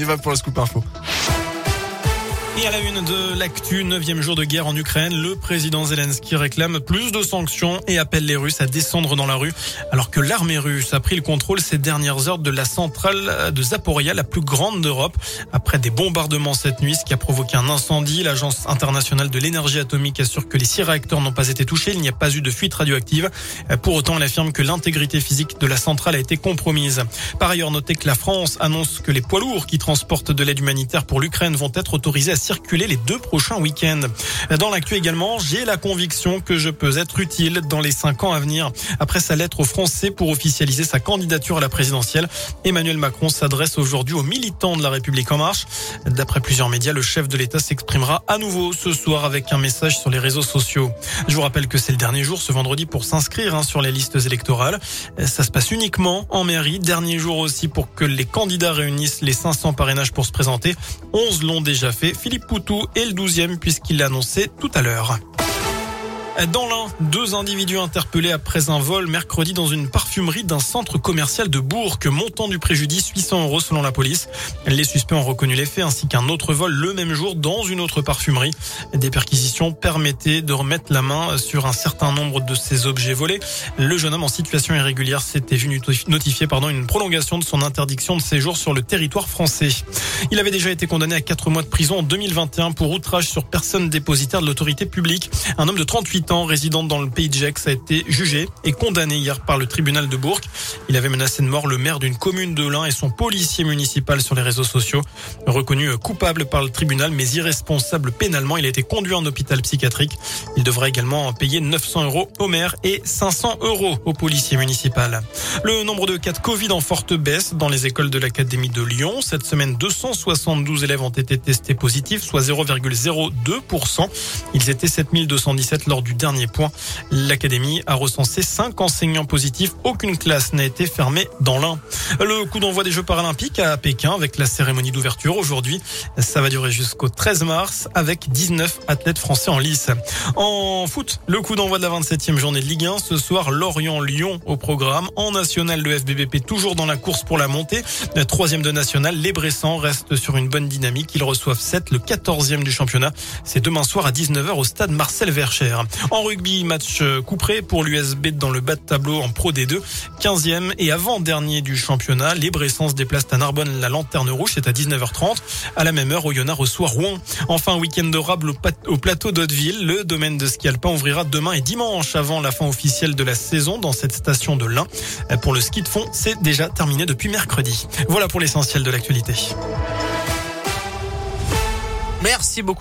y va pour le scoop info. Et à la une de l'actu, neuvième jour de guerre en Ukraine, le président Zelensky réclame plus de sanctions et appelle les Russes à descendre dans la rue, alors que l'armée russe a pris le contrôle ces dernières heures de la centrale de Zaporia, la plus grande d'Europe, après des bombardements cette nuit, ce qui a provoqué un incendie. L'agence internationale de l'énergie atomique assure que les six réacteurs n'ont pas été touchés, il n'y a pas eu de fuite radioactive. Pour autant, elle affirme que l'intégrité physique de la centrale a été compromise. Par ailleurs, notez que la France annonce que les poids lourds qui transportent de l'aide humanitaire pour l'Ukraine vont être autorisés à les deux prochains week-ends. Dans l'actu également, j'ai la conviction que je peux être utile dans les cinq ans à venir. Après sa lettre aux Français pour officialiser sa candidature à la présidentielle, Emmanuel Macron s'adresse aujourd'hui aux militants de la République en marche. D'après plusieurs médias, le chef de l'État s'exprimera à nouveau ce soir avec un message sur les réseaux sociaux. Je vous rappelle que c'est le dernier jour ce vendredi pour s'inscrire hein, sur les listes électorales. Ça se passe uniquement en mairie. Dernier jour aussi pour que les candidats réunissent les 500 parrainages pour se présenter. 11 l'ont déjà fait. Philippe Poutou est le 12e puisqu'il l'a annoncé tout à l'heure. Dans l'un, deux individus interpellés après un vol mercredi dans une parfumerie d'un centre commercial de Bourg. Montant du préjudice 800 euros selon la police. Les suspects ont reconnu les faits ainsi qu'un autre vol le même jour dans une autre parfumerie. Des perquisitions permettaient de remettre la main sur un certain nombre de ces objets volés. Le jeune homme en situation irrégulière s'était vu notifier pardon, une prolongation de son interdiction de séjour sur le territoire français. Il avait déjà été condamné à quatre mois de prison en 2021 pour outrage sur personne dépositaire de l'autorité publique. Un homme de 38 ans, résident dans le pays de Gex, a été jugé et condamné hier par le tribunal de Bourg. Il avait menacé de mort le maire d'une commune de l'Ain et son policier municipal sur les réseaux sociaux. Reconnu coupable par le tribunal mais irresponsable pénalement, il a été conduit en hôpital psychiatrique. Il devra également payer 900 euros au maire et 500 euros au policier municipal. Le nombre de cas de Covid en forte baisse dans les écoles de l'Académie de Lyon. Cette semaine, 272 élèves ont été testés positifs, soit 0,02%. Ils étaient 7217 lors du dernier point. L'académie a recensé 5 enseignants positifs. Aucune classe n'a été fermée dans l'un. Le coup d'envoi des Jeux paralympiques à Pékin avec la cérémonie d'ouverture aujourd'hui. Ça va durer jusqu'au 13 mars avec 19 athlètes français en lice. En foot, le coup d'envoi de la 27e journée de Ligue 1. Ce soir, Lorient-Lyon au programme. En national, le FBBP toujours dans la course pour la montée. La troisième de national, les Bressans restent sur une bonne dynamique. Ils reçoivent 7, le 14e du championnat. C'est demain soir à 19h au stade Marcel Vercher. En rugby, match couperé pour l'USB dans le bas de tableau en Pro D2. 15e et avant-dernier du championnat. Les Bressans se déplacent à Narbonne. La lanterne rouge, c'est à 19h30. À la même heure, Oyonnax reçoit Rouen. Enfin, week-end de rable au plateau d'Hauteville. Le domaine de ski alpin ouvrira demain et dimanche avant la fin officielle de la saison dans cette station de l'Ain. Pour le ski de fond, c'est déjà terminé depuis mercredi. Voilà pour l'essentiel de l'actualité. Merci beaucoup.